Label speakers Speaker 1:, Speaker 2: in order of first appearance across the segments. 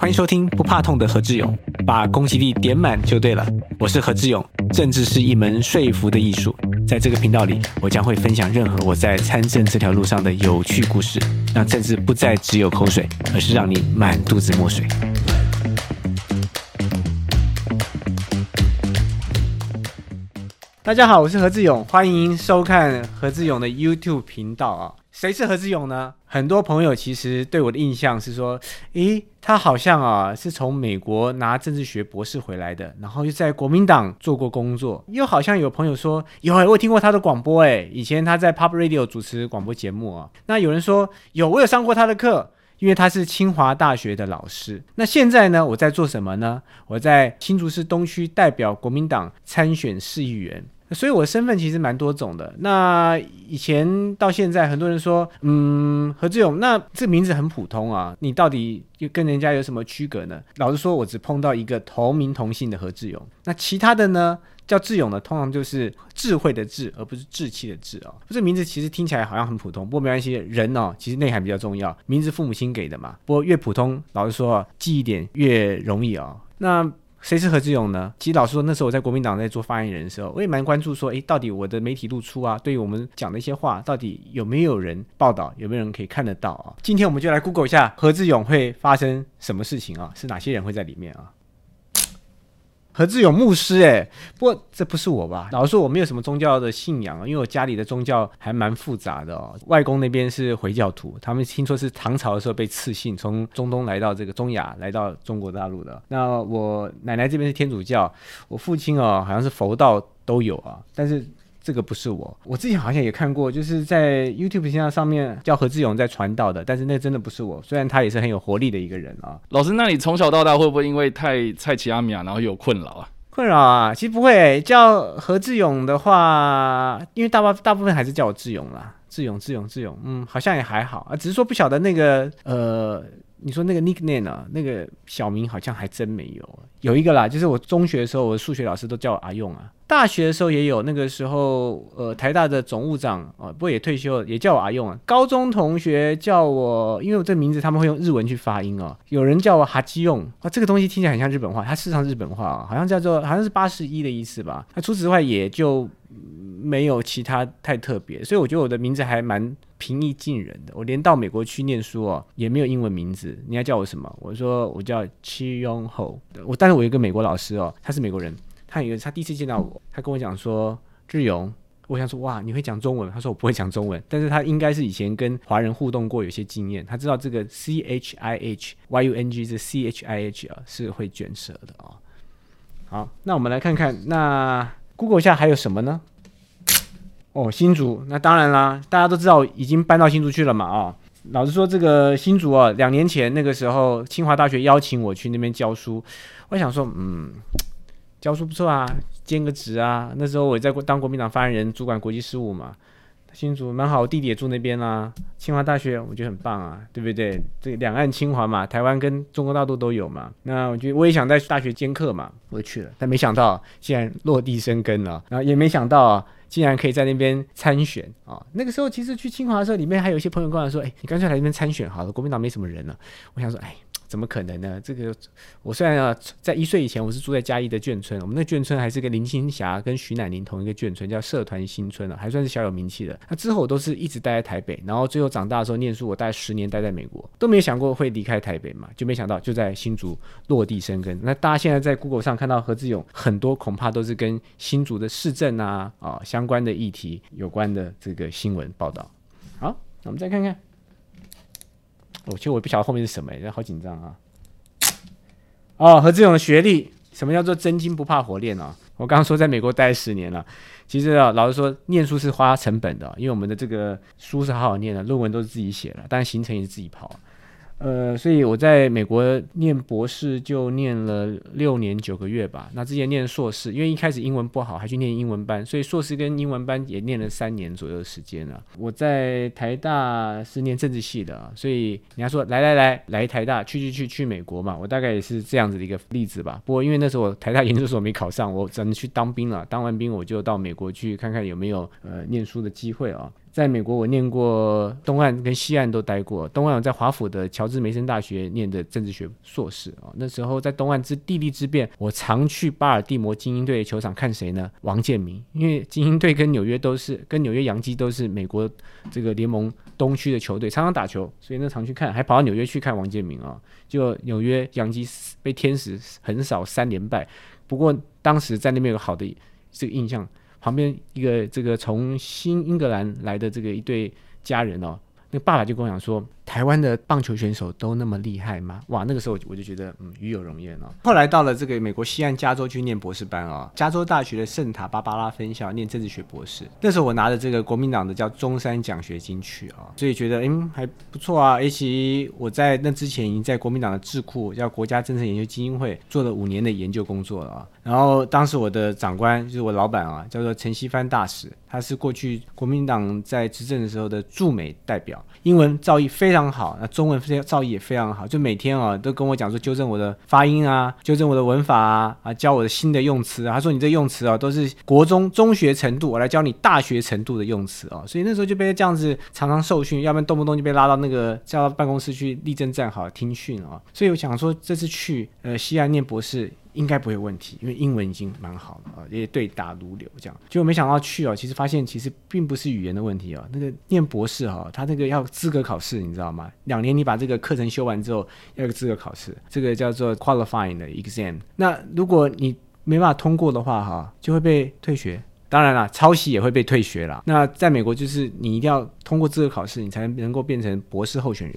Speaker 1: 欢迎收听不怕痛的何志勇，把攻击力点满就对了。我是何志勇，政治是一门说服的艺术。在这个频道里，我将会分享任何我在参政这条路上的有趣故事，让政治不再只有口水，而是让你满肚子墨水。大家好，我是何志勇，欢迎收看何志勇的 YouTube 频道啊。谁是何志勇呢？很多朋友其实对我的印象是说，诶，他好像啊是从美国拿政治学博士回来的，然后又在国民党做过工作。又好像有朋友说，有，我听过他的广播，诶，以前他在 Pop Radio 主持广播节目啊。那有人说有，我有上过他的课，因为他是清华大学的老师。那现在呢，我在做什么呢？我在新竹市东区代表国民党参选市议员。所以我的身份其实蛮多种的。那以前到现在，很多人说，嗯，何志勇，那这名字很普通啊，你到底又跟人家有什么区隔呢？老实说，我只碰到一个同名同姓的何志勇。那其他的呢，叫志勇的，通常就是智慧的智，而不是志气的志哦。这名字其实听起来好像很普通，不过没关系，人哦，其实内涵比较重要。名字父母亲给的嘛，不过越普通，老实说，记忆点越容易啊。那谁是何志勇呢？其实老实说，那时候我在国民党在做发言人的时候，我也蛮关注说，诶，到底我的媒体露出啊，对于我们讲的一些话，到底有没有人报道，有没有人可以看得到啊？今天我们就来 Google 一下何志勇会发生什么事情啊？是哪些人会在里面啊？何志勇牧师，哎，不过这不是我吧？老实说，我没有什么宗教的信仰啊，因为我家里的宗教还蛮复杂的哦。外公那边是回教徒，他们听说是唐朝的时候被赐姓，从中东来到这个中亚，来到中国大陆的。那我奶奶这边是天主教，我父亲哦，好像是佛道都有啊，但是。这个不是我，我之前好像也看过，就是在 YouTube 频道上面叫何志勇在传道的，但是那真的不是我。虽然他也是很有活力的一个人啊。
Speaker 2: 老师，那你从小到大会不会因为太蔡奇阿米亚，然后有困扰啊？
Speaker 1: 困扰啊，其实不会。叫何志勇的话，因为大部大部分还是叫我志勇啦，志勇，志勇，志勇，嗯，好像也还好啊，只是说不晓得那个呃。你说那个 nickname 啊，那个小名好像还真没有，有一个啦，就是我中学的时候，我的数学老师都叫我阿用啊。大学的时候也有，那个时候呃，台大的总务长啊，不过也退休了，也叫我阿用啊。高中同学叫我，因为我这名字他们会用日文去发音哦，有人叫我哈基用啊，这个东西听起来很像日本话，它事实上日本话啊，好像叫做好像是八十一的意思吧。那除此之外也就没有其他太特别，所以我觉得我的名字还蛮。平易近人的，我连到美国去念书哦，也没有英文名字。你要叫我什么？我说我叫 Chi Yong Ho。我但是我有一个美国老师哦，他是美国人，他有他第一次见到我，他跟我讲说志勇，我想说哇，你会讲中文？他说我不会讲中文，但是他应该是以前跟华人互动过，有些经验，他知道这个 C H I H Y U N G 这 C H I H 啊是会卷舌的啊。好，那我们来看看，那 Google 下还有什么呢？哦，新竹，那当然啦，大家都知道已经搬到新竹去了嘛，啊，老实说，这个新竹啊，两年前那个时候，清华大学邀请我去那边教书，我想说，嗯，教书不错啊，兼个职啊，那时候我在当国民党发言人，主管国际事务嘛。新竹蛮好，我弟弟也住那边啦。清华大学我觉得很棒啊，对不对？这两岸清华嘛，台湾跟中国大陆都有嘛。那我觉得我也想在大学兼课嘛，我就去了。但没想到竟然落地生根了，然后也没想到竟然可以在那边参选啊。那个时候其实去清华的时候，里面还有一些朋友跟我说：“哎，你干脆来这边参选好了，国民党没什么人了。”我想说：“哎。”怎么可能呢？这个我虽然啊，在一岁以前我是住在嘉义的眷村，我们那眷村还是跟林青霞跟徐乃麟同一个眷村，叫社团新村啊，还算是小有名气的。那之后我都是一直待在台北，然后最后长大的时候念书，我待十年待在美国，都没有想过会离开台北嘛，就没想到就在新竹落地生根。那大家现在在 Google 上看到何志勇，很多恐怕都是跟新竹的市政啊啊相关的议题有关的这个新闻报道。好，那我们再看看。我其实我不晓得后面是什么，哎，好紧张啊！哦，和这种学历，什么叫做真金不怕火炼呢？我刚刚说在美国待十年了，其实啊，老实说，念书是花成本的，因为我们的这个书是好好念的，论文都是自己写的，但行程也是自己跑。呃，所以我在美国念博士就念了六年九个月吧。那之前念硕士，因为一开始英文不好，还去念英文班，所以硕士跟英文班也念了三年左右的时间了。我在台大是念政治系的，所以人家说来来来来台大，去去去去美国嘛，我大概也是这样子的一个例子吧。不过因为那时候我台大研究所没考上，我只能去当兵了。当完兵我就到美国去看看有没有呃念书的机会啊。在美国我念过东岸跟西岸都待过，东岸我在华府的乔治梅森大学念的政治学硕士啊。那时候在东岸之地利之便，我常去巴尔的摩精英队的球场看谁呢？王建民，因为精英队跟纽约都是跟纽约洋基都是美国这个联盟东区的球队，常常打球，所以呢常去看，还跑到纽约去看王建民啊。就纽约洋基被天使横扫三连败，不过当时在那边有好的这个印象。旁边一个这个从新英格兰来的这个一对家人哦，那爸爸就跟我讲说。台湾的棒球选手都那么厉害吗？哇，那个时候我就觉得，嗯，与有荣焉哦。后来到了这个美国西岸加州去念博士班啊，加州大学的圣塔芭芭拉分校念政治学博士。那时候我拿着这个国民党的叫中山奖学金去啊，所以觉得，嗯，还不错啊。而且我在那之前已经在国民党的智库叫国家政策研究基金会做了五年的研究工作了啊。然后当时我的长官就是我老板啊，叫做陈锡帆大使，他是过去国民党在执政的时候的驻美代表，英文造诣非常。非常好，那中文造诣也非常好，就每天啊都跟我讲说纠正我的发音啊，纠正我的文法啊，啊教我的新的用词啊。他说你这用词啊都是国中中学程度，我来教你大学程度的用词啊。所以那时候就被这样子常常受训，要不然动不动就被拉到那个叫到办公室去立正站好听训啊。所以我想说这次去呃西安念博士。应该不会有问题，因为英文已经蛮好了啊，也对答如流这样。结果没想到去哦，其实发现其实并不是语言的问题哦。那个念博士哈，他那个要资格考试，你知道吗？两年你把这个课程修完之后，要个资格考试，这个叫做 qualifying 的 exam。那如果你没办法通过的话哈，就会被退学。当然了，抄袭也会被退学了。那在美国就是你一定要通过资格考试，你才能够变成博士候选人。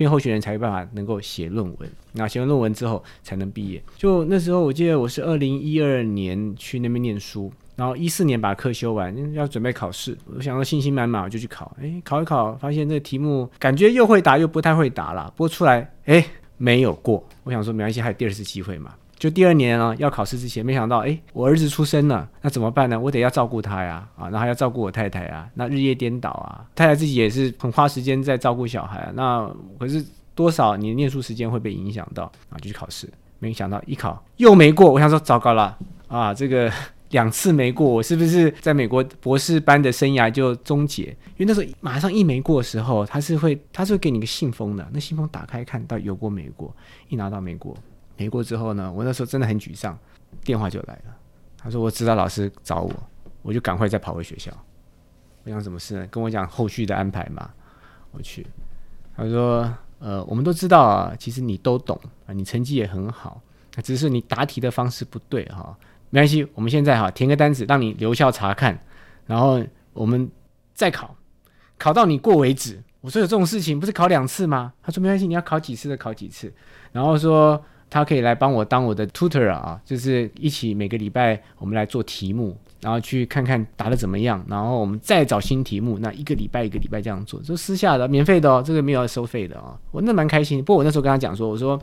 Speaker 1: 变候选人才有办法能够写论文，那写完论文之后才能毕业。就那时候，我记得我是二零一二年去那边念书，然后一四年把课修完，要准备考试。我想说信心满满，我就去考。哎，考一考，发现这个题目感觉又会答又不太会答了。播出来，哎，没有过。我想说没关系，还有第二次机会嘛。就第二年啊，要考试之前，没想到，哎，我儿子出生了，那怎么办呢？我得要照顾他呀，啊，然后还要照顾我太太啊，那日夜颠倒啊，太太自己也是很花时间在照顾小孩。那可是多少你念书时间会被影响到啊？就去考试，没想到一考又没过，我想说糟糕了啊，这个两次没过，我是不是在美国博士班的生涯就终结？因为那时候马上一没过的时候，他是会他是会给你个信封的，那信封打开看到有过没过，一拿到没过。没过之后呢，我那时候真的很沮丧，电话就来了。他说：“我知道老师找我，我就赶快再跑回学校。我想什么事呢？跟我讲后续的安排嘛。我去，他说：呃，我们都知道啊，其实你都懂啊，你成绩也很好，只是你答题的方式不对哈。没关系，我们现在哈填个单子，让你留校查看，然后我们再考，考到你过为止。我说有这种事情不是考两次吗？他说没关系，你要考几次的考几次，然后说。他可以来帮我当我的 tutor 啊，就是一起每个礼拜我们来做题目，然后去看看答的怎么样，然后我们再找新题目。那一个礼拜一个礼拜这样做，就私下的、免费的哦，这个没有收费的啊。我那蛮开心。不过我那时候跟他讲说，我说，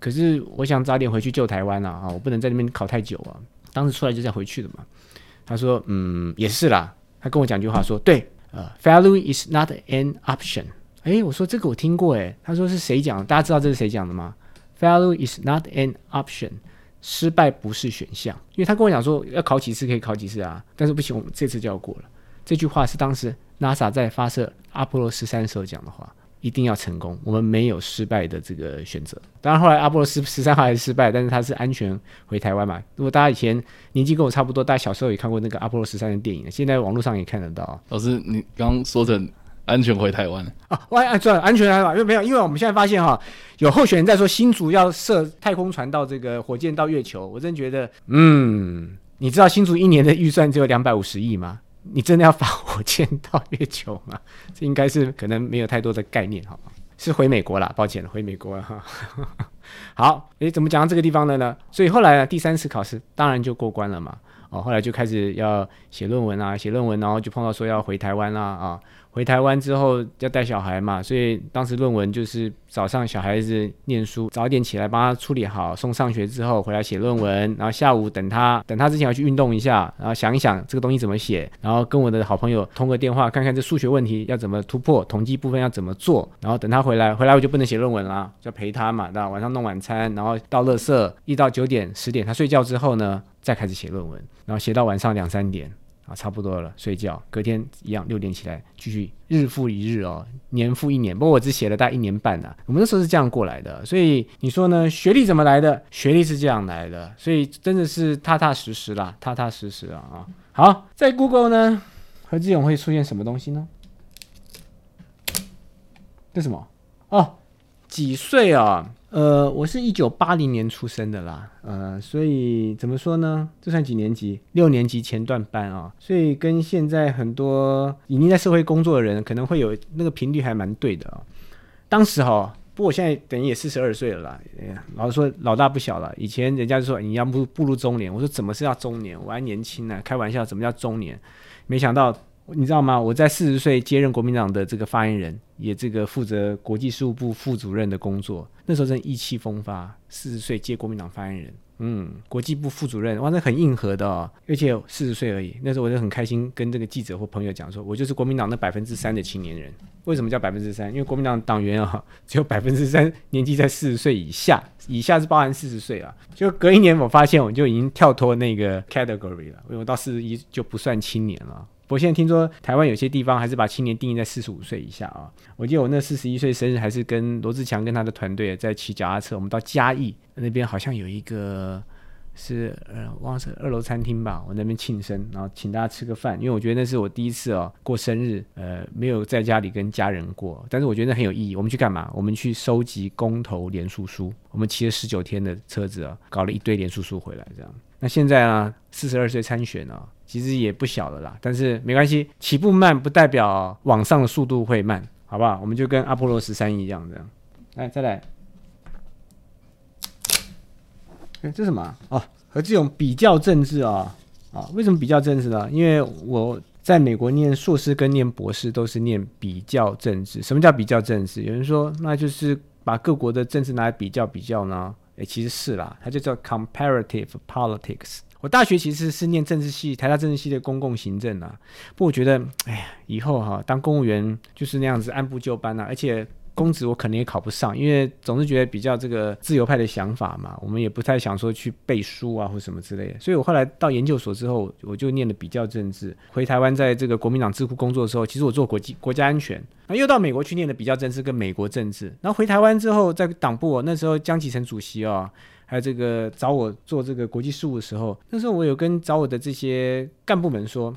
Speaker 1: 可是我想早点回去救台湾啊，啊，我不能在那边考太久啊。当时出来就再回去的嘛。他说，嗯，也是啦。他跟我讲句话说，对，呃，failure is not an option。哎，我说这个我听过，哎，他说是谁讲？大家知道这是谁讲的吗 Value is not an option，失败不是选项。因为他跟我讲说，要考几次可以考几次啊，但是不行，我们这次就要过了。这句话是当时 NASA 在发射阿波罗十三时候讲的话，一定要成功，我们没有失败的这个选择。当然后来阿波罗十十三号还是失败，但是他是安全回台湾嘛。如果大家以前年纪跟我差不多，大家小时候也看过那个阿波罗十三的电影，现在网络上也看得到。
Speaker 2: 老师，你刚刚说成。安全回台湾
Speaker 1: 啊！万安全安全台湾，因为没有，因为我们现在发现哈，有候选人在说新竹要射太空船到这个火箭到月球，我真觉得，嗯，你知道新竹一年的预算只有两百五十亿吗？你真的要发火箭到月球吗？这应该是可能没有太多的概念，好吗？是回美国啦，抱歉了，回美国了哈。好，诶，怎么讲到这个地方的呢？所以后来呢，第三次考试当然就过关了嘛。哦，后来就开始要写论文啊，写论文，然后就碰到说要回台湾啦啊。回台湾之后要带小孩嘛，所以当时论文就是早上小孩子念书，早点起来帮他处理好，送上学之后回来写论文，然后下午等他等他之前要去运动一下，然后想一想这个东西怎么写，然后跟我的好朋友通个电话，看看这数学问题要怎么突破，统计部分要怎么做，然后等他回来，回来我就不能写论文啦，就陪他嘛，那晚上弄晚餐，然后到乐色，一到九点十点他睡觉之后呢，再开始写论文，然后写到晚上两三点。差不多了，睡觉，隔天一样六点起来继续日复一日哦，年复一年。不过我只写了大概一年半呐、我们那时候是这样过来的，所以你说呢？学历怎么来的？学历是这样来的，所以真的是踏踏实实啦，踏踏实实啊啊！好，在 Google 呢，何志勇会出现什么东西呢？这什么？哦，几岁啊？呃，我是一九八零年出生的啦，呃，所以怎么说呢？这算几年级？六年级前段班啊，所以跟现在很多已经在社会工作的人，可能会有那个频率还蛮对的啊。当时哈，不过我现在等于也四十二岁了啦，老实说老大不小了。以前人家就说你要步步入中年，我说怎么是要中年？我还年轻呢、开玩笑，怎么叫中年？没想到。你知道吗？我在四十岁接任国民党的这个发言人，也这个负责国际事务部副主任的工作。那时候真意气风发，四十岁接国民党发言人，嗯，国际部副主任，哇，那很硬核的哦，而且四十岁而已。那时候我就很开心，跟这个记者或朋友讲说，我就是国民党那百分之三的青年人。为什么叫百分之三？因为国民党党员啊，只有百分之三年纪在四十岁以下，以下是包含四十岁啊。就隔一年，我发现我就已经跳脱那个 category 了，因为我到四十一就不算青年了。我现在听说台湾有些地方还是把青年定义在四十五岁以下啊。我记得我那四十一岁生日，还是跟罗志强跟他的团队在骑脚踏车，我们到嘉义那边好像有一个是呃，忘了是二楼餐厅吧，我那边庆生，然后请大家吃个饭，因为我觉得那是我第一次哦过生日，呃，没有在家里跟家人过，但是我觉得那很有意义。我们去干嘛？我们去收集公投连署书，我们骑了十九天的车子啊，搞了一堆连署书回来，这样。那现在呢，四十二岁参选呢，其实也不小了啦，但是没关系，起步慢不代表往上的速度会慢，好不好？我们就跟阿波罗十三一样，这样。来，再来。哎，这什么啊？哦，和这种比较政治啊啊？为什么比较政治呢？因为我在美国念硕士跟念博士都是念比较政治。什么叫比较政治？有人说那就是把各国的政治拿来比较比较呢？诶，其实是啦，它就叫 comparative politics。我大学其实是念政治系，台大政治系的公共行政啊。不过我觉得，哎呀，以后哈、当公务员就是那样子按部就班啊，而且公职我可能也考不上，因为总是觉得比较这个自由派的想法嘛，我们也不太想说去背书啊或什么之类的。所以我后来到研究所之后，我就念的比较政治。回台湾在这个国民党智库工作的时候，其实我做国际国家安全，那又到美国去念的比较政治跟美国政治。然后回台湾之后，在党部、那时候江启臣主席哦。还有这个找我做这个国际事务的时候，那时候我有跟找我的这些干部们说，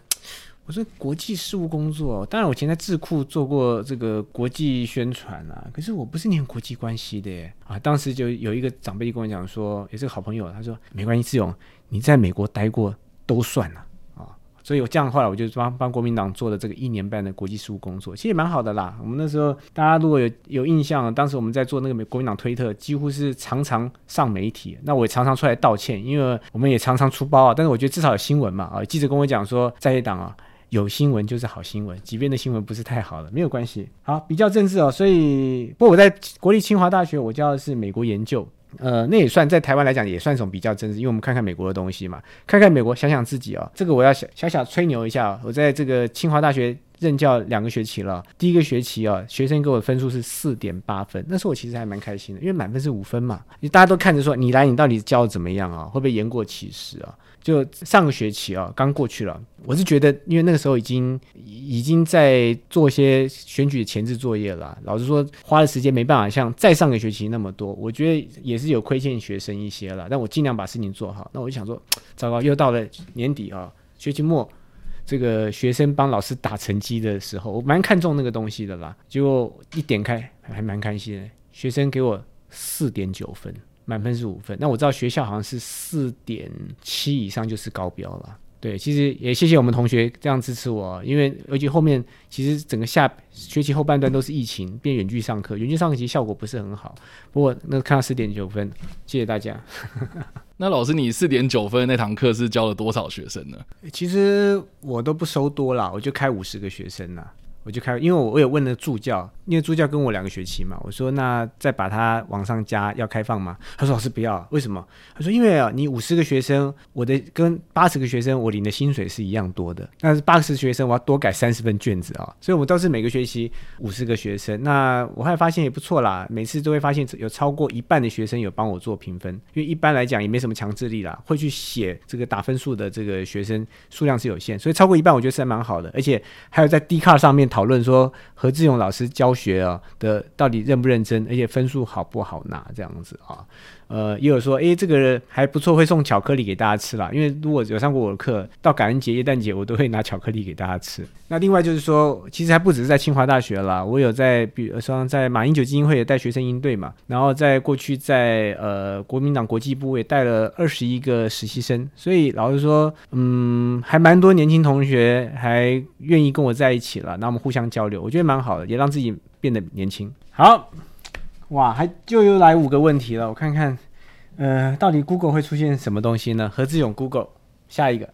Speaker 1: 我说国际事务工作，当然我以前在智库做过这个国际宣传啊，可是我不是念国际关系的耶啊。当时就有一个长辈就跟我讲说，也是个好朋友，他说没关系，志勇，你在美国待过都算了啊。所以我这样，后来我就帮帮国民党做了这个一年半的国际事务工作，其实也蛮好的啦。我们那时候大家如果有有印象，当时我们在做那个美国民党推特，几乎是常常上媒体。那我也常常出来道歉，因为我们也常常出包啊。但是我觉得至少有新闻嘛啊，记者跟我讲说，在野党啊有新闻就是好新闻，即便的新闻不是太好了，没有关系。好，比较政治哦。所以，不过我在国立清华大学，我教的是美国研究。呃，那也算在台湾来讲也算一种比较政治，因为我们看看美国的东西嘛，看看美国，想想自己哦。这个我要小小小吹牛一下、哦，我在这个清华大学任教两个学期了，第一个学期啊、哦，学生给我的分数是四点八分，那时候我其实还蛮开心的，因为满分是五分嘛，大家都看着说你来，你到底教怎么样啊？会不会言过其实啊？就上个学期啊，刚过去了，我是觉得，因为那个时候已经已经在做一些选举的前置作业了。老实说，花的时间没办法像再上个学期那么多，我觉得也是有亏欠学生一些了。但我尽量把事情做好。那我就想说，糟糕，又到了年底啊，学期末，这个学生帮老师打成绩的时候，我蛮看重那个东西的啦。结果一点开，还蛮开心的，学生给我四点九分。满分是五分，那我知道学校好像是四点七以上就是高标了。对，其实也谢谢我们同学这样支持我，因为而且后面其实整个下学期后半段都是疫情，变远距上课，远距上课其实效果不是很好。不过那看到四点九分，谢谢大家。
Speaker 2: 那老师，你四点九分那堂课是教了多少学生呢？
Speaker 1: 其实我都不收多啦，我就开五十个学生啦。我就开，因为我我有问了助教，因为助教跟我两个学期嘛，我说那再把它往上加，要开放吗？他说老师不要，为什么？他说因为啊，你五十个学生，我的跟八十个学生，我领的薪水是一样多的，但是八十学生我要多改三十份卷子啊，所以我倒是每个学期五十个学生，那我还发现也不错啦，每次都会发现有超过一半的学生有帮我做评分，因为一般来讲也没什么强制力啦，会去写这个打分数的这个学生数量是有限，所以超过一半我觉得是蛮好的，而且还有在 d 卡上面讨论说何志勇老师教学啊的到底认不认真，而且分数好不好拿这样子啊。呃，也有说，诶，这个还不错，会送巧克力给大家吃啦。因为如果有上过我的课，到感恩节、耶诞节，我都会拿巧克力给大家吃。那另外就是说，其实还不只是在清华大学啦，我有在，比如说在马英九基金会也带学生应对嘛，然后在过去在呃国民党国际部也带了二十一个实习生，所以老实说，嗯，还蛮多年轻同学还愿意跟我在一起了，那我们互相交流，我觉得蛮好的，也让自己变得年轻。好。哇，还就又来五个问题了，我看看，呃，到底 Google 会出现什么东西呢？何志勇 Google 下一个，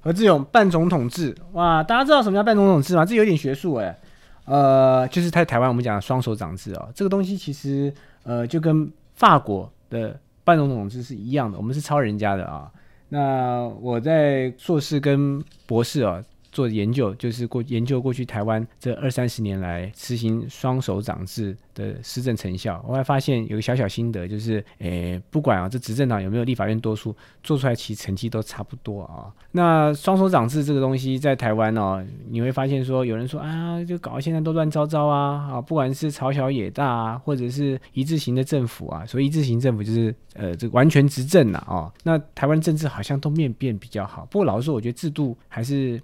Speaker 1: 何志勇半总统制，哇，大家知道什么叫半总统制吗？这有点学术哎，呃，就是在台湾我们讲的双手掌制哦，这个东西其实呃就跟法国的半总统制是一样的，我们是抄人家的啊。那我在硕士跟博士哦。做研究就是过研究过去台湾这二三十年来实行双手掌制的施政成效，我还发现有个小小心得，就是诶，不管啊这执政党有没有立法院多数，做出来其成绩都差不多啊。那双手掌制这个东西在台湾哦，你会发现说有人说啊，就搞到现在都乱糟糟啊啊，不管是朝小野大啊，或者是一致型的政府啊，所以一致型政府就是呃这个完全执政呐哦。那台湾政治好像都面变比较好，不过老实说，我觉得制度还是。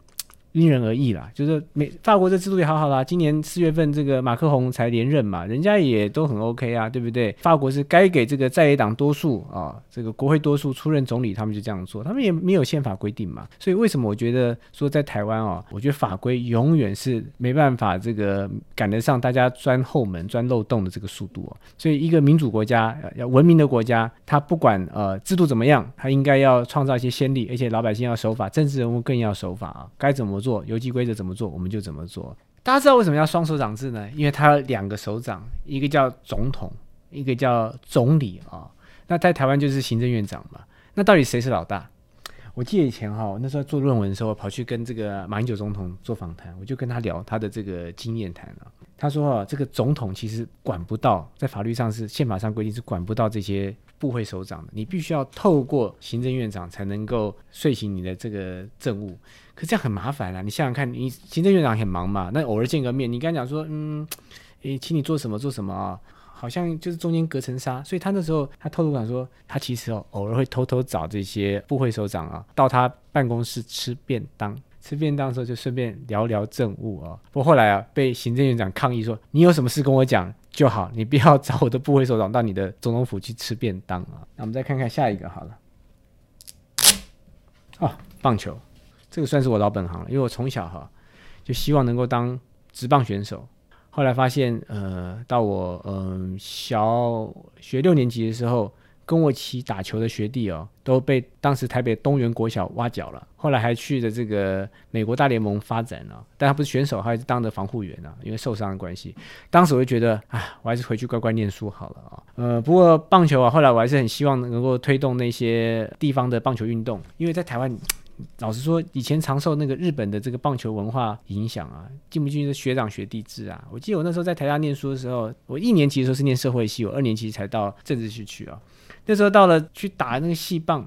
Speaker 1: 因人而异啦，就是美法国这制度也好好啦。今年四月份这个马克宏才连任嘛，人家也都很 OK 啊，对不对？法国是该给这个在野党多数啊，这个国会多数出任总理，他们就这样做，他们也没有宪法规定嘛。所以为什么我觉得说在台湾哦，我觉得法规永远是没办法这个赶得上大家钻后门、钻漏洞的这个速度哦。所以一个民主国家、要文明的国家，它不管呃制度怎么样，它应该要创造一些先例，而且老百姓要守法，政治人物更要守法啊，该怎么。做游击规则怎么做，我们就怎么做。大家知道为什么要双手掌制呢？因为它两个手掌，一个叫总统，一个叫总理啊。那在台湾就是行政院长嘛。那到底谁是老大？我记得以前哈，那时候做论文的时候，跑去跟这个马英九总统做访谈，我就跟他聊他的这个经验谈啊。他说啊，这个总统其实管不到，在法律上是宪法上规定是管不到这些部会首长的，你必须要透过行政院长才能够遂行你的这个政务。可这样很麻烦啊！你想想看，你行政院长很忙嘛，那偶尔见个面，你跟他讲说，嗯，诶，请你做什么做什么啊？好像就是中间隔层纱。所以他那时候他透露讲说，他其实哦偶尔会偷偷找这些部会首长啊，到他办公室吃便当，吃便当的时候就顺便聊聊政务啊。不过后来啊，被行政院长抗议说，你有什么事跟我讲就好，你不要找我的部会首长到你的总统府去吃便当啊。那我们再看看下一个好了，哦，棒球。这个算是我老本行了，因为我从小哈就希望能够当职棒选手。后来发现，呃，到我嗯小学六年级的时候，跟我一起打球的学弟哦，都被当时台北东园国小挖角了。后来还去了这个美国大联盟发展了，但他不是选手，他还是当的防护员啊，因为受伤的关系。当时我就觉得，啊，我还是回去乖乖念书好了啊。呃，不过棒球啊，后来我还是很希望能够推动那些地方的棒球运动，因为在台湾。老实说，以前常受那个日本的这个棒球文化影响啊，进不进去学长学弟制啊。我记得我那时候在台大念书的时候，我一年级的时候是念社会系，我二年级才到政治系去啊。那时候到了去打那个戏棒，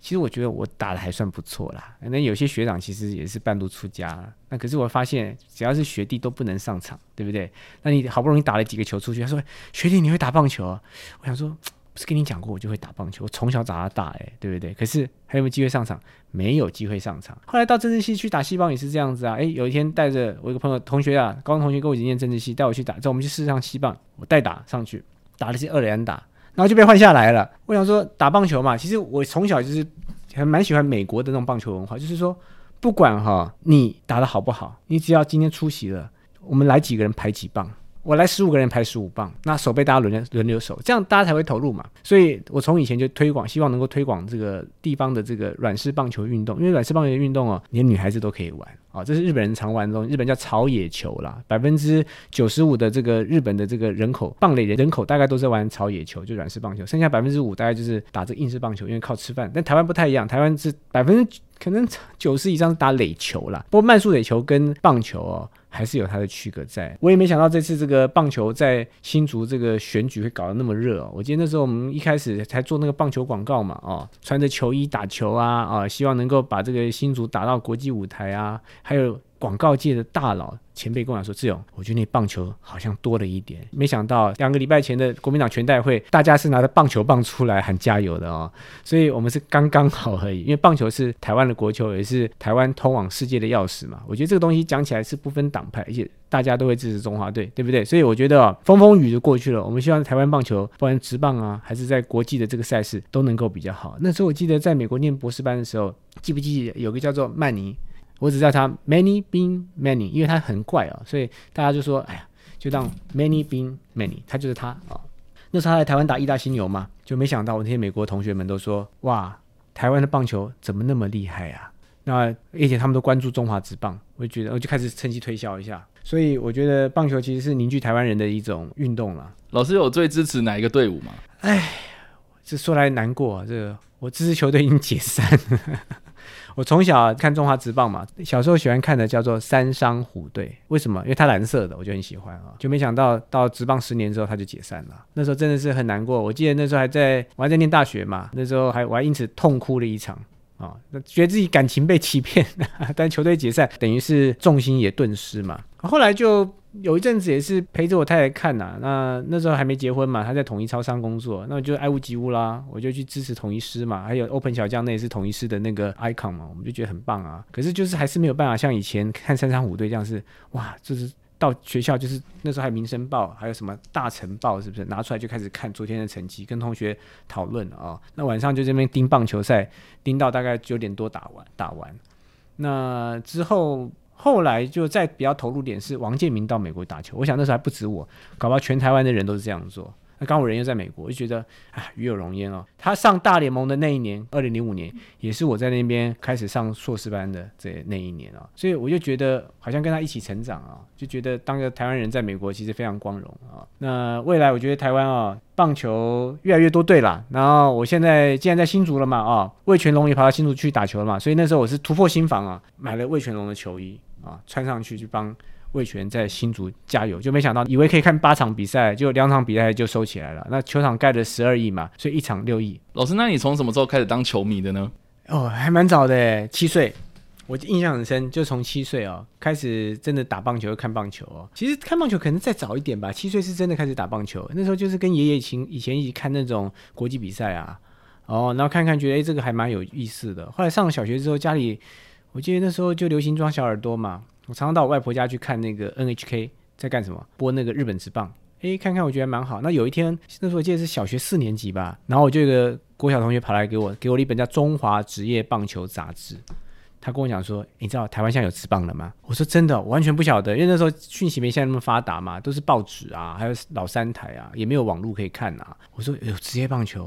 Speaker 1: 其实我觉得我打的还算不错啦。那有些学长其实也是半路出家，那可是我发现只要是学弟都不能上场，对不对？那你好不容易打了几个球出去，他说学弟你会打棒球啊？我想说。不是跟你讲过，我就会打棒球，我从小长到大，哎，对不对？可是还有没有机会上场？没有机会上场。后来到政治系去打西棒也是这样子啊，哎，有一天带着我一个朋友同学啊，高中同学跟我一起念政治系，带我去打，叫我们去试上西棒，我代打上去，打的是二连打，然后就被换下来了。我想说打棒球嘛，其实我从小就是还蛮喜欢美国的那种棒球文化，就是说不管哈你打的好不好，你只要今天出席了，我们来几个人排几棒。我来十五个人排十五棒，那手背大家轮流轮流守，这样大家才会投入嘛。所以我从以前就推广，希望能够推广这个地方的这个软式棒球运动，因为软式棒球运动哦，连女孩子都可以玩啊，这是日本人常玩的东西，日本叫草野球啦，百分之九十五的这个日本的这个人口棒类人人口大概都在玩草野球，就软式棒球，剩下百分之五大概就是打这个硬式棒球，因为靠吃饭。但台湾不太一样，台湾是百分之可能九十以上是打垒球啦，不过慢速垒球跟棒球哦。还是有它的区隔在，我也没想到这次这个棒球在新竹这个选举会搞得那么热哦。我记得那时候我们一开始才做那个棒球广告嘛，哦，穿着球衣打球啊，啊，希望能够把这个新竹打到国际舞台啊，还有。广告界的大佬前辈跟我说：“志勇，我觉得那棒球好像多了一点。没想到两个礼拜前的国民党全代会，大家是拿着棒球棒出来喊加油的哦。所以我们是刚刚好而已。因为棒球是台湾的国球，也是台湾通往世界的钥匙嘛。我觉得这个东西讲起来是不分党派，而且大家都会支持中华队，对不对？所以我觉得风风雨就过去了。我们希望台湾棒球，不管直棒啊，还是在国际的这个赛事，都能够比较好。那时候我记得在美国念博士班的时候，记不记得有个叫做曼尼？”我只叫他 Many Bean Many，因为他很怪啊，所以大家就说，哎呀，就当 Many Bean Many，他就是他啊。那时候他来台湾打意大犀牛嘛，就没想到我那些美国同学们都说，哇，台湾的棒球怎么那么厉害啊？那而且他们都关注中华职棒，我就觉得我就开始趁机推销一下。所以我觉得棒球其实是凝聚台湾人的一种运动了。
Speaker 2: 老师有最支持哪一个队伍吗？
Speaker 1: 哎，这说来难过，这个我支持球队已经解散。我从小看中华职棒嘛，小时候喜欢看的叫做三商虎队，为什么？因为它蓝色的，我就很喜欢啊。就没想到到职棒十年之后，它就解散了。那时候真的是很难过。我记得那时候还在，我还在念大学嘛，那时候还我还因此痛哭了一场啊，觉得自己感情被欺骗。但球队解散，等于是重心也顿失嘛。后来就。有一阵子也是陪着我太太看呐，那那时候还没结婚嘛，她在统一超商工作，那我就爱屋及乌啦，我就去支持统一师嘛，还有 Open 小将那也是统一师的那个 icon 嘛，我们就觉得很棒啊。可是就是还是没有办法像以前看三三五队这样是哇，就是到学校就是那时候还有民生报，还有什么大晨报是不是拿出来就开始看昨天的成绩，跟同学讨论啊。那晚上就这边盯棒球赛，盯到大概九点多打完打完，那之后。后来就再比较投入点是王建民到美国打球，我想那时候还不止我，搞不好全台湾的人都是这样做。那刚我人又在美国，我就觉得啊，与有荣焉哦。他上大联盟的那一年，二零零五年，也是我在那边开始上硕士班的这那一年啊，所以我就觉得好像跟他一起成长啊，就觉得当个台湾人在美国其实非常光荣啊。那未来我觉得台湾啊，棒球越来越多队啦。然后我现在既然在新竹了嘛啊，魏全龙也跑到新竹去打球了嘛，所以那时候我是突破新房啊，买了魏全龙的球衣啊，穿上去去帮。魏权在新竹加油，就没想到以为可以看八场比赛，就两场比赛就收起来了。那球场盖了十二亿嘛，所以一场六亿。
Speaker 2: 老师，那你从什么时候开始当球迷的呢？
Speaker 1: 哦，还蛮早的，七岁，我印象很深，就从七岁哦开始真的打棒球、看棒球哦。其实看棒球可能再早一点吧，七岁是真的开始打棒球。那时候就是跟爷爷以以前一起看那种国际比赛啊，哦，然后看看觉得哎这个还蛮有意思的。后来上了小学之后，家里我记得那时候就流行装小耳朵嘛。我常常到我外婆家去看那个 NHK 在干什么，播那个日本职棒，诶，看看我觉得蛮好。那有一天，那时候我记得是小学四年级吧，然后我就一个国小同学跑来给我，给我了一本叫《中华职业棒球杂志》。他跟我讲说：“你知道台湾现在有职棒了吗？”我说：“真的，完全不晓得，因为那时候讯息没现在那么发达嘛，都是报纸啊，还有老三台啊，也没有网络可以看啊。”我说：“有职业棒球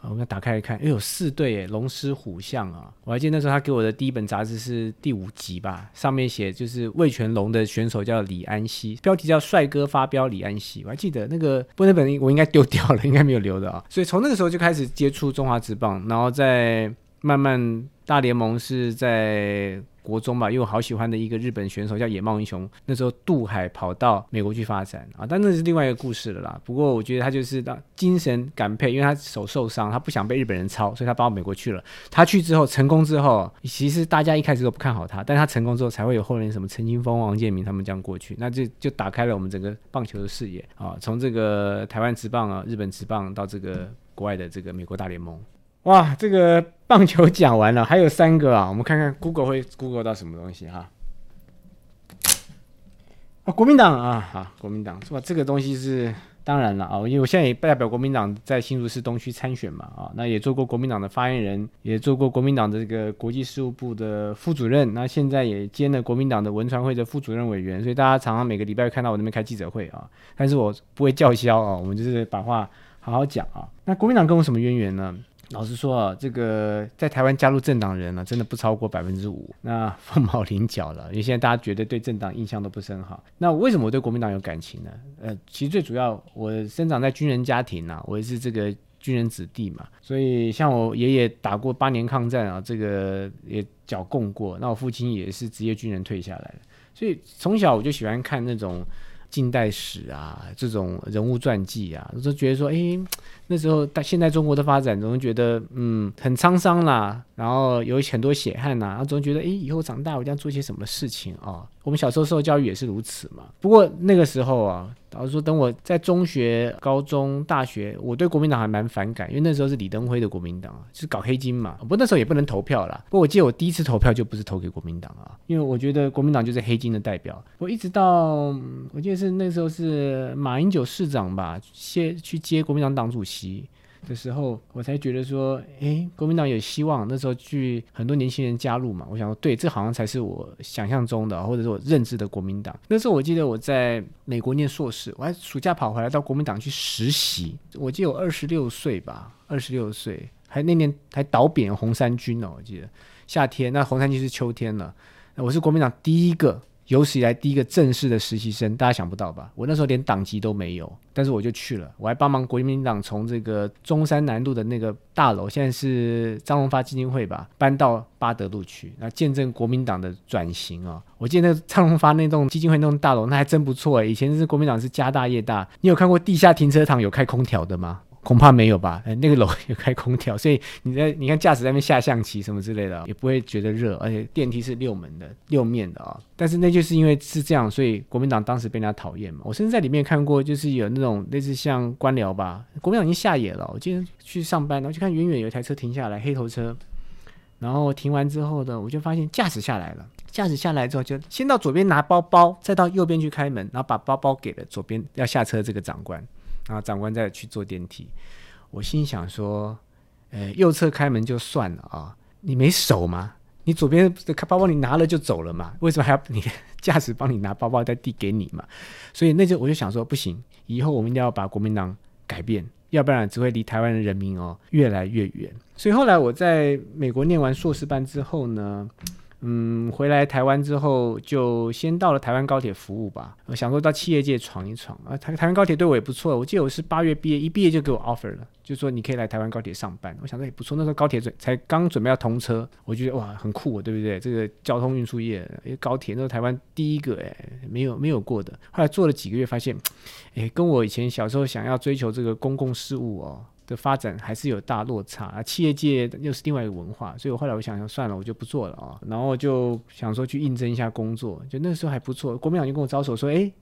Speaker 1: 啊！”我们打开来看，哎，有四队诶，龙狮虎象啊！我还记得那时候他给我的第一本杂志是第五集吧，上面写就是魏全龙的选手叫李安熙，标题叫“帅哥发飙李安熙”。我还记得那个，不过那本我应该丢掉了，应该没有留的啊。所以从那个时候就开始接触中华职棒，然后在慢慢。大联盟是在国中吧，因为我好喜欢的一个日本选手叫野茂英雄，那时候渡海跑到美国去发展啊，但那是另外一个故事了啦。不过我觉得他就是精神感佩，因为他手受伤，他不想被日本人抄，所以他跑到美国去了。他去之后成功之后，其实大家一开始都不看好他，但他成功之后才会有后人什么陈金峰、王建民他们这样过去，那就就打开了我们整个棒球的视野啊，从这个台湾职棒啊、日本职棒到这个国外的这个美国大联盟。哇，这个棒球讲完了，还有三个啊，我们看看 Google 会 Google 到什么东西哈。啊，国民党啊，好，国民党是吧？这个东西是当然了啊，因为我现在也代表国民党在新竹市东区参选嘛啊，那也做过国民党的发言人，也做过国民党的这个国际事务部的副主任，那现在也兼了国民党的文传会的副主任委员，所以大家常常每个礼拜看到我那边开记者会啊，但是我不会叫嚣啊，我们就是把话好好讲啊。那国民党跟我什么渊源呢？老实说啊，这个在台湾加入政党人呢，真的不超过百分之五。那凤毛麟角了，因为现在大家觉得对政党印象都不是很好。那为什么我对国民党有感情呢？呃，其实最主要，我生长在军人家庭啊，我也是这个军人子弟嘛，所以像我爷爷打过八年抗战啊，这个也剿共过。那我父亲也是职业军人退下来的，所以从小我就喜欢看那种。近代史啊，这种人物传记啊，都觉得说，哎，那时候在现在中国的发展，总是觉得嗯很沧桑啦，然后有很多血汗呐，然后总觉得，哎，以后长大我一定要做些什么事情啊。我们小时候受教育也是如此嘛。不过那个时候啊。老实说，等我在中学、高中、大学，我对国民党还蛮反感，因为那时候是李登辉的国民党啊，是搞黑金嘛。不过那时候也不能投票啦。不过我记得我第一次投票就不是投给国民党啊，因为我觉得国民党就是黑金的代表。我一直到我记得是那时候是马英九市长吧，接去接国民党党主席。的时候，我才觉得说，哎，国民党有希望。那时候去很多年轻人加入嘛，我想说，对，这好像才是我想象中的，或者是我认知的国民党。那时候我记得我在美国念硕士，我还暑假跑回来到国民党去实习。我记得我二十六岁吧，二十六岁，还那年还倒扁红三军哦，我记得夏天，那红三军是秋天了。我是国民党第一个。有史以来第一个正式的实习生，大家想不到吧？我那时候连党籍都没有，但是我就去了，我还帮忙国民党从这个中山南路的那个大楼，现在是张荣发基金会吧，搬到八德路去，那见证国民党的转型啊！我记得那张荣发那栋基金会那栋大楼，那还真不错，以前是国民党是家大业大，你有看过地下停车场有开空调的吗？恐怕没有吧？哎，那个楼 有开空调，所以你在你看驾驶在那边下象棋什么之类的，也不会觉得热，而且电梯是六门的、六面的啊。但是那就是因为是这样，所以国民党当时被人家讨厌嘛。我甚至在里面看过，就是有那种类似像官僚吧，国民党已经下野了。我今天去上班，然后就看远远有一台车停下来，黑头车，然后停完之后呢，我就发现驾驶下来了。驾驶下来之后，就先到左边拿包包，再到右边去开门，然后把包包给了左边要下车这个长官。然后长官再去坐电梯，我心想说：“呃，右侧开门就算了啊，你没手吗？你左边的包包你拿了就走了嘛？为什么还要你 驾驶帮你拿包包再递给你嘛？所以那就我就想说，不行，以后我们一定要把国民党改变，要不然只会离台湾的人民哦越来越远。所以后来我在美国念完硕士班之后呢。”嗯，回来台湾之后，就先到了台湾高铁服务吧。我想说到企业界闯一闯啊，台台湾高铁对我也不错。我记得我是八月毕业，一毕业就给我 offer 了，就说你可以来台湾高铁上班。我想说也不错，那时候高铁准才刚准备要通车，我觉得哇很酷，对不对？这个交通运输业，因为高铁那时候台湾第一个哎，没有没有过的。后来做了几个月，发现哎，跟我以前小时候想要追求这个公共事务哦。发展还是有大落差啊，企业界又是另外一个文化，所以我后来我想想算了，我就不做了啊，然后就想说去应征一下工作，就那时候还不错，国民党就跟我招手说，哎。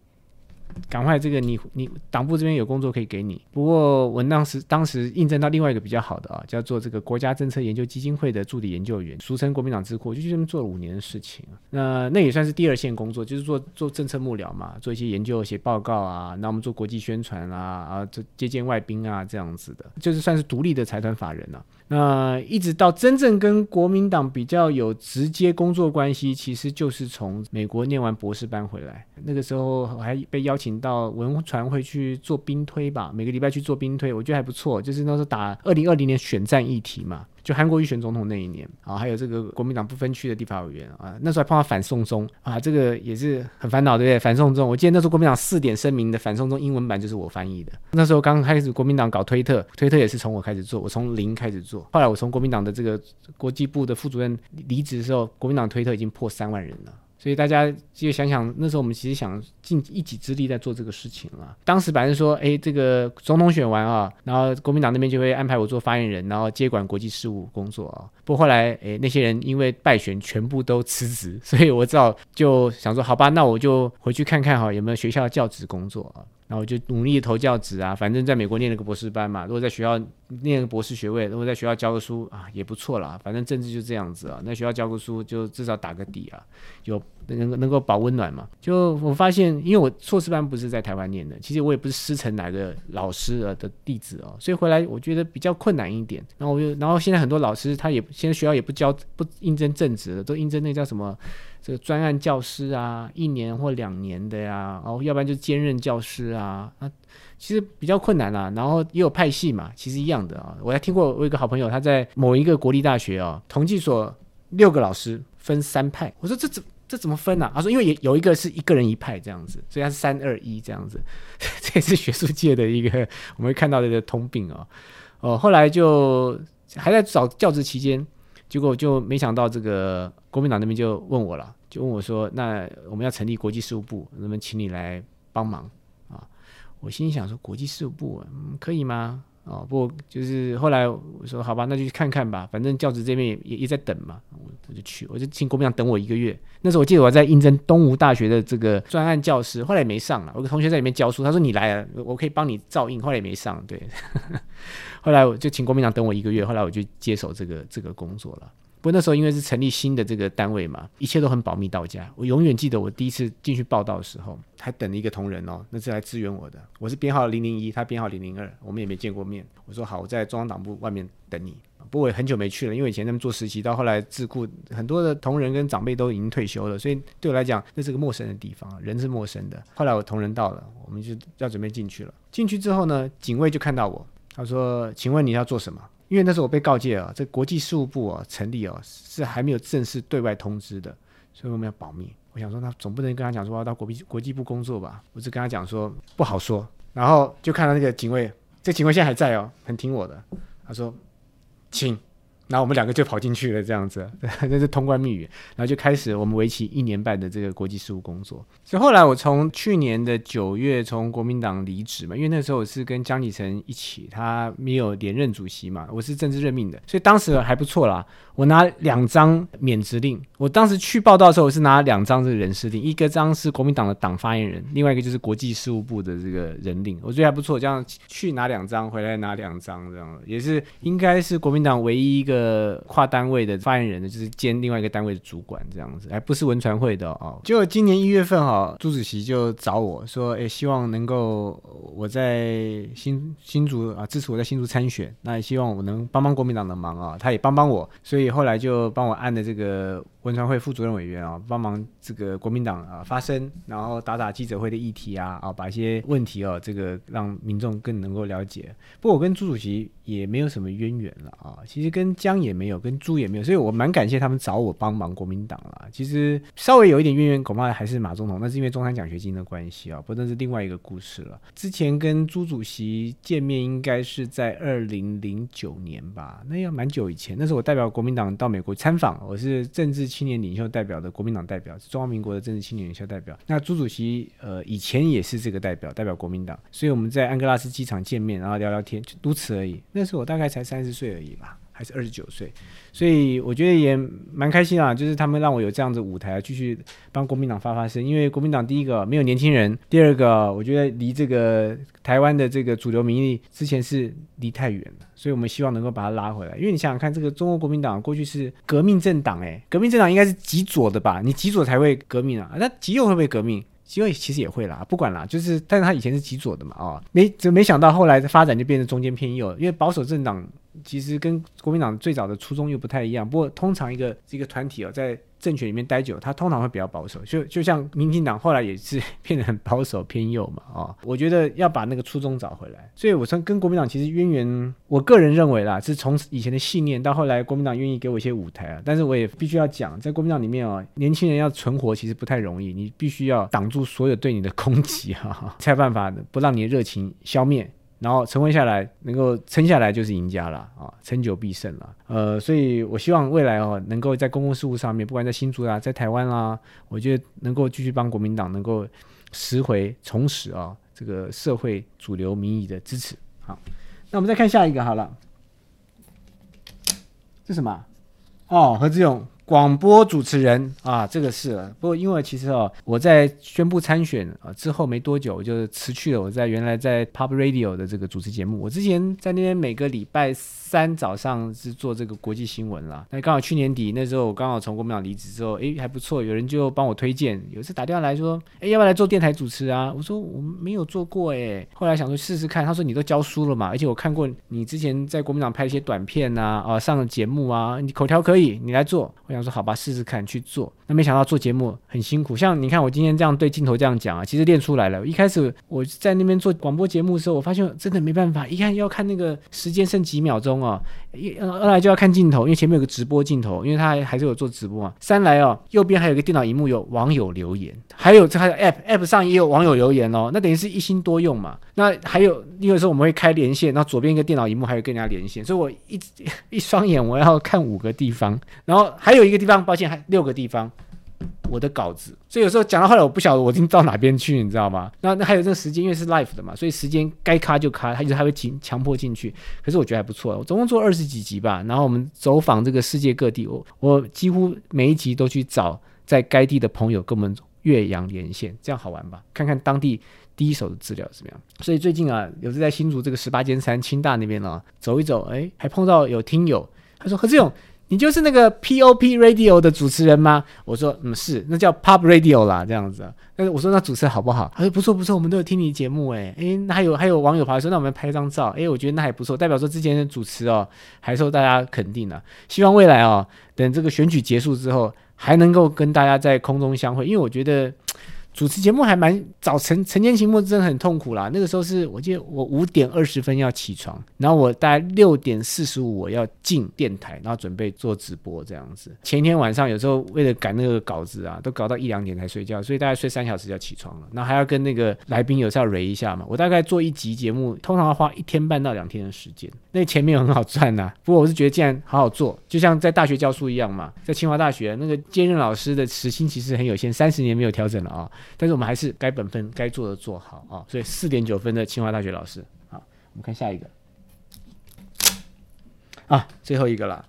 Speaker 1: 赶快，这个你你党部这边有工作可以给你。不过我当时当时应征到另外一个比较好的啊，叫做这个国家政策研究基金会的助理研究员，俗称国民党智库，就去这边做了五年的事情那那也算是第二线工作，就是做做政策幕僚嘛，做一些研究、写报告啊。那我们做国际宣传啊，啊，这接见外宾啊，这样子的，就是算是独立的财团法人了。那一直到真正跟国民党比较有直接工作关系，其实就是从美国念完博士班回来，那个时候还被邀请到文传会去做兵推吧，每个礼拜去做兵推，我觉得还不错。就是那时候打二零二零年选战议题嘛。就韩国瑜选总统那一年啊，还有这个国民党不分区的地法委员啊，那时候还碰到反送中啊，这个也是很烦恼，对不对？反送中，我记得那时候国民党四点声明的反送中英文版就是我翻译的。那时候刚开始国民党搞推特，推特也是从我开始做，我从零开始做。后来我从国民党的这个国际部的副主任离职的时候，国民党推特已经破三万人了。所以大家就想想，那时候我们其实想尽一己之力在做这个事情了。当时反正说，哎，这个总统选完啊，然后国民党那边就会安排我做发言人，然后接管国际事务工作啊。不过后来，哎，那些人因为败选，全部都辞职，所以我只好就想说，好吧，那我就回去看看哈，有没有学校教职工作啊。然后我就努力地投教职啊，反正在美国念了个博士班嘛，如果在学校念个博士学位，如果在学校教个书啊，也不错啦。反正政治就这样子啊，那学校教个书就至少打个底啊，有能能够保温暖嘛。就我发现，因为我硕士班不是在台湾念的，其实我也不是师承哪个老师的弟子哦，所以回来我觉得比较困难一点。然后我就，然后现在很多老师他也现在学校也不教不应征正职了，都应征那叫什么？这个专案教师啊，一年或两年的呀，然后要不然就兼任教师啊，啊，其实比较困难啦。然后也有派系嘛，其实一样的啊。我还听过，我一个好朋友，他在某一个国立大学哦，统计所六个老师分三派。我说这怎这怎么分啊？他说因为有有一个是一个人一派这样子，所以他是三二一这样子。这也是学术界的一个我们会看到的一个通病哦。哦，后来就还在找教职期间。结果就没想到，这个国民党那边就问我了，就问我说：“那我们要成立国际事务部，能不能请你来帮忙啊？”我心想说：“国际事务部，嗯，可以吗？”哦，不，就是后来我说：“好吧，那就去看看吧，反正教职这边也也也在等嘛。”我我就去，我就请国民党等我一个月。那时候我记得我在应征东吴大学的这个专案教师，后来也没上了。我个同学在里面教书，他说：“你来了，我可以帮你照应。”后来也没上，对。后来我就请国民党等我一个月，后来我就接手这个这个工作了。不过那时候因为是成立新的这个单位嘛，一切都很保密到家。我永远记得我第一次进去报道的时候，还等了一个同仁哦，那是来支援我的。我是编号零零一，他编号零零二，我们也没见过面。我说好，我在中央党部外面等你。不过我很久没去了，因为以前他们做实习，到后来智库很多的同仁跟长辈都已经退休了，所以对我来讲那是个陌生的地方，人是陌生的。后来我同仁到了，我们就要准备进去了。进去之后呢，警卫就看到我。他说：“请问你要做什么？因为那时候我被告诫啊，这国际事务部啊成立啊是还没有正式对外通知的，所以我们要保密。我想说，那总不能跟他讲说要到国际国际部工作吧？我只跟他讲说不好说。然后就看到那个警卫，这警卫现在还在哦，很听我的。他说，请。”然后我们两个就跑进去了，这样子，那是通关密语。然后就开始我们为期一年半的这个国际事务工作。所以后来我从去年的九月从国民党离职嘛，因为那时候我是跟江启臣一起，他没有连任主席嘛，我是政治任命的，所以当时还不错啦。我拿两张免职令，我当时去报道的时候，我是拿两张这个人事令，一个张是国民党的党发言人，另外一个就是国际事务部的这个人令，我觉得还不错。这样去拿两张，回来拿两张，这样也是应该是国民党唯一一个呃跨单位的发言人呢，就是兼另外一个单位的主管这样子，哎不是文传会的哦。就今年一月份哈，朱主席就找我说，哎，希望能够我在新新竹啊支持我在新竹参选，那也希望我能帮帮国民党的忙啊，他也帮帮我，所以。后来就帮我按的这个文传会副主任委员啊，帮忙这个国民党啊发声，然后打打记者会的议题啊，啊把一些问题哦，这个让民众更能够了解。不过我跟朱主席也没有什么渊源了啊，其实跟江也没有，跟朱也没有，所以我蛮感谢他们找我帮忙国民党了。其实稍微有一点渊源，恐怕还是马总统，那是因为中山奖学金的关系啊，不那是另外一个故事了。之前跟朱主席见面应该是在二零零九年吧，那要蛮久以前，那时候我代表国民党到美国参访，我是政治青年领袖代表的国民党代表，中华民国的政治青年领袖代表。那朱主席呃以前也是这个代表，代表国民党，所以我们在安哥拉斯机场见面，然后聊聊天，就如此而已。那时候我大概才三十岁而已吧。还是二十九岁，所以我觉得也蛮开心啊。就是他们让我有这样子舞台，继续帮国民党发发声。因为国民党第一个没有年轻人，第二个我觉得离这个台湾的这个主流民意之前是离太远了，所以我们希望能够把它拉回来。因为你想想看，这个中国国民党过去是革命政党，诶，革命政党应该是极左的吧？你极左才会革命啊，那极右会不会革命？极右其实也会啦，不管啦，就是，但是他以前是极左的嘛，哦，没就没想到后来的发展就变成中间偏右，因为保守政党。其实跟国民党最早的初衷又不太一样，不过通常一个一个团体哦，在政权里面待久，他通常会比较保守，就就像民进党后来也是 变得很保守偏右嘛，啊，我觉得要把那个初衷找回来，所以我从跟国民党其实渊源，我个人认为啦，是从以前的信念到后来国民党愿意给我一些舞台啊，但是我也必须要讲，在国民党里面哦，年轻人要存活其实不太容易，你必须要挡住所有对你的攻击哈，才有办法不让你的热情消灭。然后成为下来，能够撑下来就是赢家了啊，撑久必胜了。呃，所以我希望未来哦，能够在公共事务上面，不管在新竹啊，在台湾啦，我觉得能够继续帮国民党能够拾回、重拾啊这个社会主流民意的支持。好，那我们再看下一个好了，这什么？哦，何志勇。广播主持人啊，这个是了。不过因为其实哦，我在宣布参选啊之后没多久，我就辞去了我在原来在 Pub Radio 的这个主持节目。我之前在那边每个礼拜三早上是做这个国际新闻啦。那刚好去年底那时候，我刚好从国民党离职之后，诶，还不错，有人就帮我推荐。有一次打电话来说，诶，要不要来做电台主持啊？我说我没有做过诶。后来想说试试看，他说你都教书了嘛，而且我看过你之前在国民党拍一些短片呐，啊，上了节目啊，你口条可以，你来做。我说好吧，试试看去做。那没想到做节目很辛苦，像你看我今天这样对镜头这样讲啊，其实练出来了。一开始我在那边做广播节目的时候，我发现真的没办法，一看要看那个时间剩几秒钟哦，一二来就要看镜头，因为前面有个直播镜头，因为他还是有做直播嘛。三来哦，右边还有个电脑荧幕有网友留言，还有这还有 App App 上也有网友留言哦，那等于是一心多用嘛。那还有有时候我们会开连线，然后左边一个电脑荧幕还有跟人家连线，所以我一 一双眼我要看五个地方，然后还有一个地方，抱歉还六个地方。我的稿子，所以有时候讲到后来，我不晓得我已经到哪边去，你知道吗？那那还有这个时间，因为是 life 的嘛，所以时间该卡就卡，他就他会强强迫进去。可是我觉得还不错，我总共做二十几集吧。然后我们走访这个世界各地，我我几乎每一集都去找在该地的朋友跟我们岳阳连线，这样好玩吧？看看当地第一手的资料怎么样。所以最近啊，有时在新竹这个十八尖山清大那边呢走一走，哎，还碰到有听友，他说何志勇。你就是那个 Pop Radio 的主持人吗？我说，嗯，是，那叫 Pop Radio 啦，这样子。但是我说，那主持人好不好？他说不错不错，我们都有听你节目，哎，诶，那还有还有网友跑来说，那我们拍张照，诶，我觉得那还不错，代表说之前的主持哦，还受大家肯定的。希望未来哦，等这个选举结束之后，还能够跟大家在空中相会，因为我觉得。主持节目还蛮早晨晨间节目真的很痛苦啦。那个时候是我记得我五点二十分要起床，然后我大概六点四十五我要进电台，然后准备做直播这样子。前一天晚上有时候为了赶那个稿子啊，都搞到一两点才睡觉，所以大概睡三小时就要起床了。然后还要跟那个来宾有时候要 r 一下嘛。我大概做一集节目，通常要花一天半到两天的时间。那前面有很好赚呐，不过我是觉得既然好好做，就像在大学教书一样嘛，在清华大学那个兼任老师的时薪其实很有限，三十年没有调整了啊。但是我们还是该本分该做的做好啊，所以四点九分的清华大学老师，好，我们看下一个，啊，最后一个了，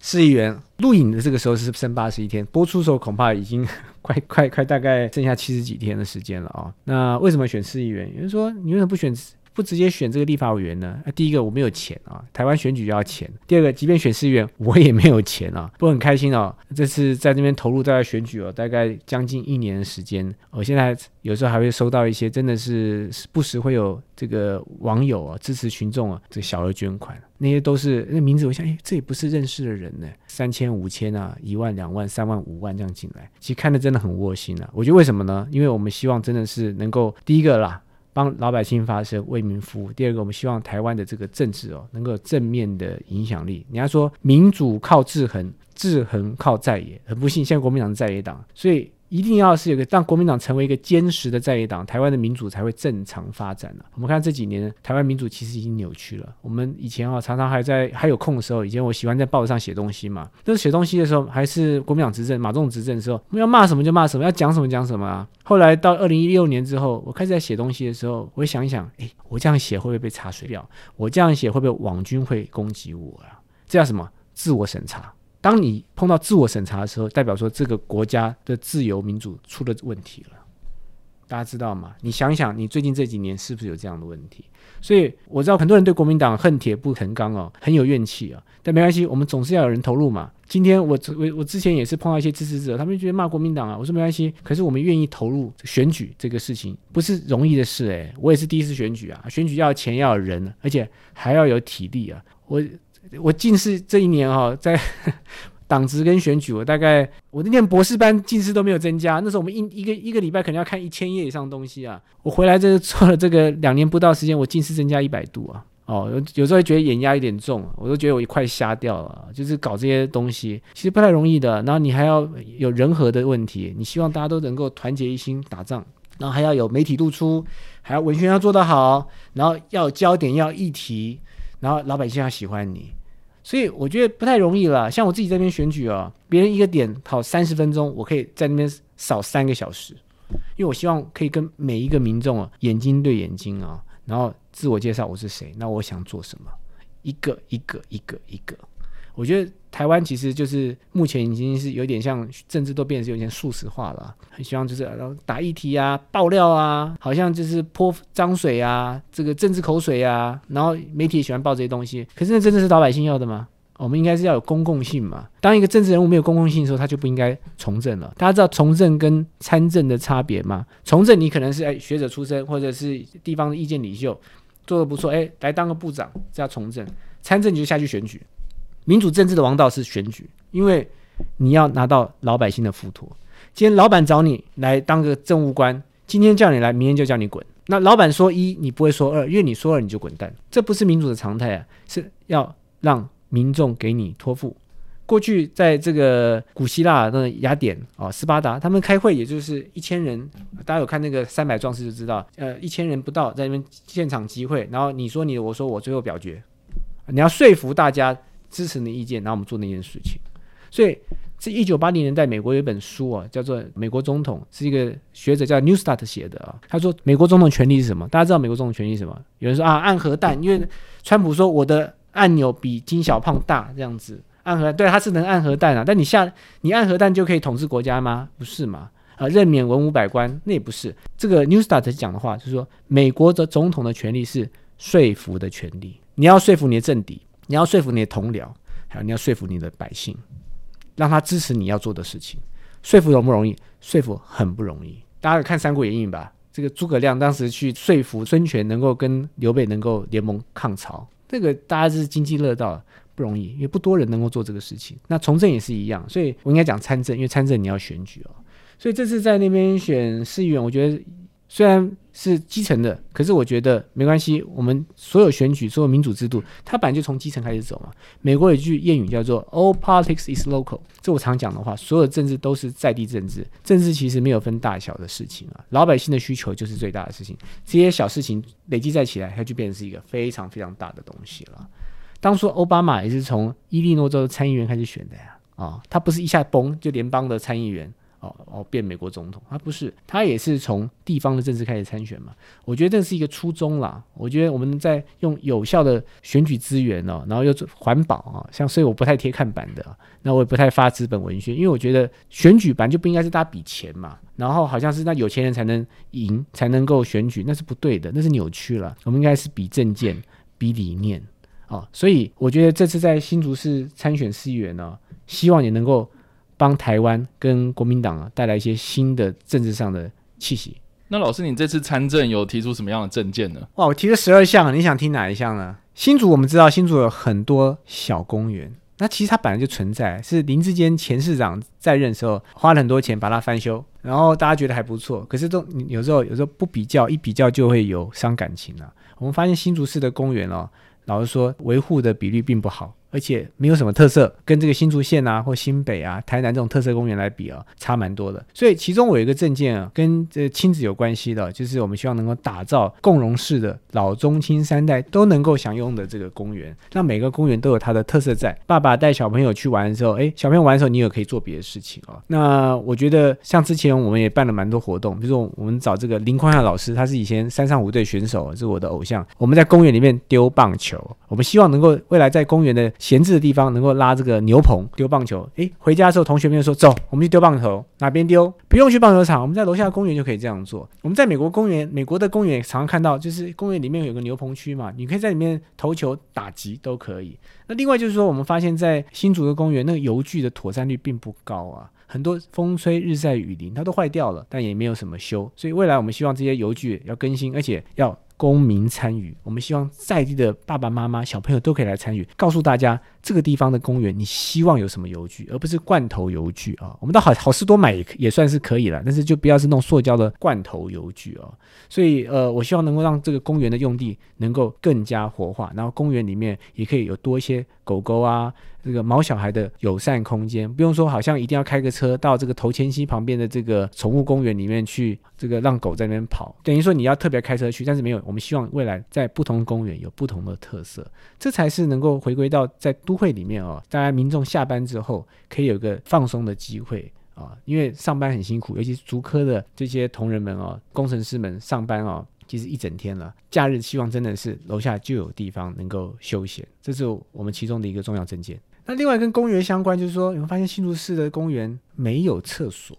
Speaker 1: 市议员录影的这个时候是剩八十一天，播出时候恐怕已经 快快快大概剩下七十几天的时间了啊。那为什么选市议员？有人说你为什么不选？不直接选这个立法委员呢？第一个我没有钱啊，台湾选举要钱。第二个，即便选市议员，我也没有钱啊，不很开心哦。这次在那边投入大概选举哦，大概将近一年的时间。我现在有时候还会收到一些，真的是不时会有这个网友啊支持群众啊这小额捐款，那些都是那名字，我想哎，这也不是认识的人呢。三千、五千啊，一万、两万、三万、五万这样进来，其实看的真的很窝心啊。我觉得为什么呢？因为我们希望真的是能够第一个啦。帮老百姓发声，为民服务。第二个，我们希望台湾的这个政治哦，能够正面的影响力。人家说民主靠制衡，制衡靠在野。很不幸，现在国民党在野党，所以。一定要是有个让国民党成为一个坚实的在野党，台湾的民主才会正常发展了。我们看这几年台湾民主其实已经扭曲了。我们以前啊常常还在还有空的时候，以前我喜欢在报纸上写东西嘛。但是写东西的时候还是国民党执政，马总执政的时候，我们要骂什么就骂什么，要讲什么讲什么啊。后来到二零一六年之后，我开始在写东西的时候，我会想一想，诶，我这样写会不会被查水表？我这样写会不会网军会攻击我啊？这叫什么？自我审查。当你碰到自我审查的时候，代表说这个国家的自由民主出了问题了。大家知道吗？你想想，你最近这几年是不是有这样的问题？所以我知道很多人对国民党恨铁不成钢哦，很有怨气啊。但没关系，我们总是要有人投入嘛。今天我我我之前也是碰到一些支持者，他们觉得骂国民党啊，我说没关系。可是我们愿意投入选举这个事情，不是容易的事诶，我也是第一次选举啊，选举要钱要人，而且还要有体力啊。我。我近视这一年哈，在 党职跟选举，我大概我那念博士班近视都没有增加。那时候我们一一个一个礼拜可能要看一千页以上东西啊。我回来这做了这个两年不到时间，我近视增加一百度啊。哦，有有时候觉得眼压有点重，我都觉得我快瞎掉了。就是搞这些东西，其实不太容易的。然后你还要有人和的问题，你希望大家都能够团结一心打仗，然后还要有媒体露出，还要文宣要做得好，然后要焦点，要议题。然后老百姓要喜欢你，所以我觉得不太容易了。像我自己这边选举啊，别人一个点跑三十分钟，我可以在那边扫三个小时，因为我希望可以跟每一个民众啊眼睛对眼睛啊，然后自我介绍我是谁，那我想做什么，一个一个一个一个。我觉得台湾其实就是目前已经是有点像政治都变得有点速食化了，很希望就是然后打议题啊、爆料啊，好像就是泼脏水啊、这个政治口水啊，然后媒体也喜欢报这些东西。可是那真的是老百姓要的吗？我们应该是要有公共性嘛。当一个政治人物没有公共性的时候，他就不应该从政了。大家知道从政跟参政的差别吗？从政你可能是哎学者出身，或者是地方的意见领袖，做的不错，哎来当个部长，这叫从政。参政你就下去选举。民主政治的王道是选举，因为你要拿到老百姓的付托。今天老板找你来当个政务官，今天叫你来，明天就叫你滚。那老板说一，你不会说二，因为你说二你就滚蛋。这不是民主的常态啊，是要让。民众给你托付。过去在这个古希腊的雅典啊，斯巴达，他们开会也就是一千人，大家有看那个三百壮士就知道，呃，一千人不到在那边现场集会，然后你说你，我说我，最后表决，你要说服大家支持你的意见，然后我们做那件事情。所以，这一九八零年代美国有一本书啊，叫做《美国总统》，是一个学者叫 Newstart 写的啊。他说，美国总统权力是什么？大家知道美国总统权力是什么？有人说啊，按核弹，因为川普说我的。按钮比金小胖大，这样子按核弹对，它是能按核弹啊。但你下你按核弹就可以统治国家吗？不是嘛？啊，任免文武百官那也不是。这个 New Start 讲的话就是说，美国的总统的权利是说服的权利。你要说服你的政敌，你要说服你的同僚，还有你要说服你的百姓，让他支持你要做的事情。说服容不容易？说服很不容易。大家看《三国演义》吧，这个诸葛亮当时去说服孙权能够跟刘备能够联盟抗曹。这个大家是津津乐道，不容易，也不多人能够做这个事情。那从政也是一样，所以我应该讲参政，因为参政你要选举哦。所以这次在那边选市议员，我觉得。虽然是基层的，可是我觉得没关系。我们所有选举、所有民主制度，它本来就从基层开始走嘛。美国有一句谚语叫做 “All politics is local”，这我常讲的话。所有政治都是在地政治，政治其实没有分大小的事情啊。老百姓的需求就是最大的事情，这些小事情累积在起来，它就变成是一个非常非常大的东西了。当初奥巴马也是从伊利诺州的参议员开始选的呀，啊，他不是一下崩就联邦的参议员。哦，变美国总统，他不是，他也是从地方的政治开始参选嘛。我觉得这是一个初衷啦。我觉得我们在用有效的选举资源哦，然后又环保啊，像所以我不太贴看板的，那我也不太发资本文宣，因为我觉得选举版就不应该是大家比钱嘛，然后好像是那有钱人才能赢，才能够选举，那是不对的，那是扭曲了。我们应该是比政见，比理念啊。所以我觉得这次在新竹市参选市议员呢，希望也能够。帮台湾跟国民党啊带来一些新的政治上的气息。
Speaker 2: 那老师，你这次参政有提出什么样的政见呢？
Speaker 1: 哇，我提了十二项，你想听哪一项呢？新竹我们知道，新竹有很多小公园，那其实它本来就存在，是林志坚前市长在任时候花了很多钱把它翻修，然后大家觉得还不错。可是都有时候有时候不比较，一比较就会有伤感情了。我们发现新竹市的公园哦，老实说维护的比率并不好。而且没有什么特色，跟这个新竹县啊或新北啊、台南这种特色公园来比啊，差蛮多的。所以其中我有一个证件啊，跟这亲子有关系的，就是我们希望能够打造共融式的老中青三代都能够享用的这个公园，让每个公园都有它的特色在。爸爸带小朋友去玩的时候，哎，小朋友玩的时候，你也可以做别的事情啊。那我觉得像之前我们也办了蛮多活动，比如说我们找这个林匡亚老师，他是以前山上五队选手，是我的偶像。我们在公园里面丢棒球，我们希望能够未来在公园的。闲置的地方能够拉这个牛棚丢棒球，诶，回家的时候同学们就说走，我们去丢棒球，哪边丢？不用去棒球场，我们在楼下公园就可以这样做。我们在美国公园，美国的公园常常看到，就是公园里面有个牛棚区嘛，你可以在里面投球、打击都可以。那另外就是说，我们发现，在新竹的公园，那个油具的妥善率并不高啊，很多风吹日晒雨淋，它都坏掉了，但也没有什么修。所以未来我们希望这些油具要更新，而且要。公民参与，我们希望在地的爸爸妈妈、小朋友都可以来参与，告诉大家这个地方的公园，你希望有什么邮具，而不是罐头邮具啊。我们到好好事多买也也算是可以了，但是就不要是那种塑胶的罐头邮具啊。所以呃，我希望能够让这个公园的用地能够更加活化，然后公园里面也可以有多一些狗狗啊。这个毛小孩的友善空间，不用说，好像一定要开个车到这个头前溪旁边的这个宠物公园里面去，这个让狗在那边跑，等于说你要特别开车去，但是没有。我们希望未来在不同公园有不同的特色，这才是能够回归到在都会里面哦，大家民众下班之后可以有个放松的机会啊，因为上班很辛苦，尤其是足科的这些同仁们哦，工程师们上班哦。其实一整天了，假日希望真的是楼下就有地方能够休闲，这是我们其中的一个重要证件。那另外跟公园相关，就是说你会发现新竹市的公园没有厕所。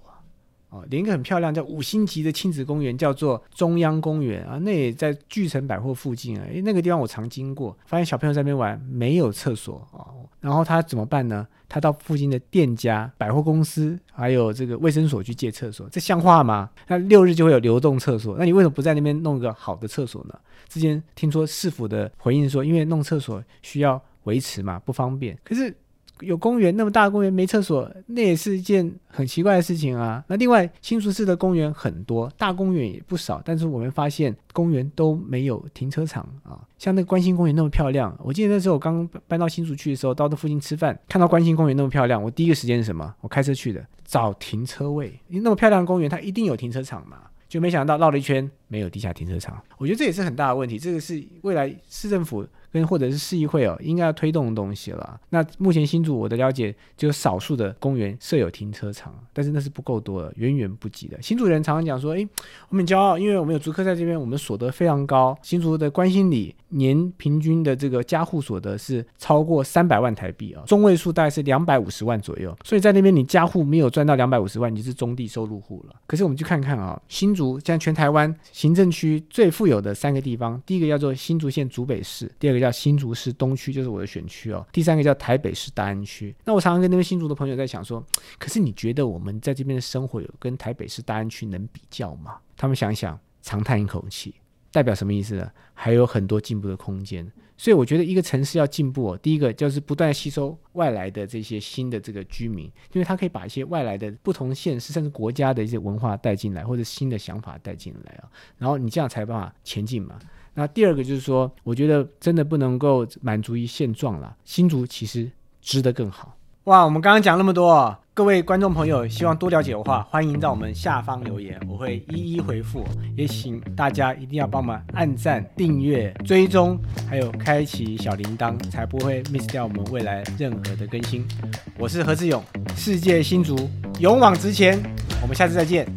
Speaker 1: 哦，连一个很漂亮叫五星级的亲子公园，叫做中央公园啊，那也在巨城百货附近啊。诶，那个地方我常经过，发现小朋友在那边玩，没有厕所啊。然后他怎么办呢？他到附近的店家、百货公司，还有这个卫生所去借厕所，这像话吗？那六日就会有流动厕所，那你为什么不在那边弄一个好的厕所呢？之前听说市府的回应说，因为弄厕所需要维持嘛，不方便。可是。有公园那么大公园没厕所，那也是一件很奇怪的事情啊。那另外新竹市的公园很多，大公园也不少，但是我们发现公园都没有停车场啊。像那个关心公园那么漂亮，我记得那时候我刚搬到新竹去的时候，到那附近吃饭，看到关心公园那么漂亮，我第一个时间是什么？我开车去的，找停车位。因为那么漂亮的公园，它一定有停车场嘛。就没想到绕了一圈没有地下停车场，我觉得这也是很大的问题。这个是未来市政府跟或者是市议会哦，应该要推动的东西了。那目前新竹我的了解，就少数的公园设有停车场，但是那是不够多的，远远不及的。新竹人常常讲说，诶，我们很骄傲，因为我们有竹客在这边，我们所得非常高。新竹的关心里年平均的这个家户所得是超过三百万台币啊，中位数大概是两百五十万左右。所以在那边你家户没有赚到两百五十万，你是中地收入户了。可是我们去看看啊，新竹现在全台湾行政区最富有的三个地方，第一个叫做新竹县竹北市，第二个叫新竹市东区，就是我的选区哦，第三个叫台北市大安区。那我常常跟那边新竹的朋友在想说，可是你觉得我们在这边的生活有跟台北市大安区能比较吗？他们想想，长叹一口气。代表什么意思呢？还有很多进步的空间，所以我觉得一个城市要进步哦，第一个就是不断吸收外来的这些新的这个居民，因为他可以把一些外来的不同县市甚至国家的一些文化带进来，或者新的想法带进来啊，然后你这样才有办法前进嘛。那第二个就是说，我觉得真的不能够满足于现状了，新竹其实值得更好。哇，我们刚刚讲那么多。各位观众朋友，希望多了解的话，欢迎在我们下方留言，我会一一回复。也请大家一定要帮忙按赞、订阅、追踪，还有开启小铃铛，才不会 miss 掉我们未来任何的更新。我是何志勇，世界新竹，勇往直前。我们下次再见。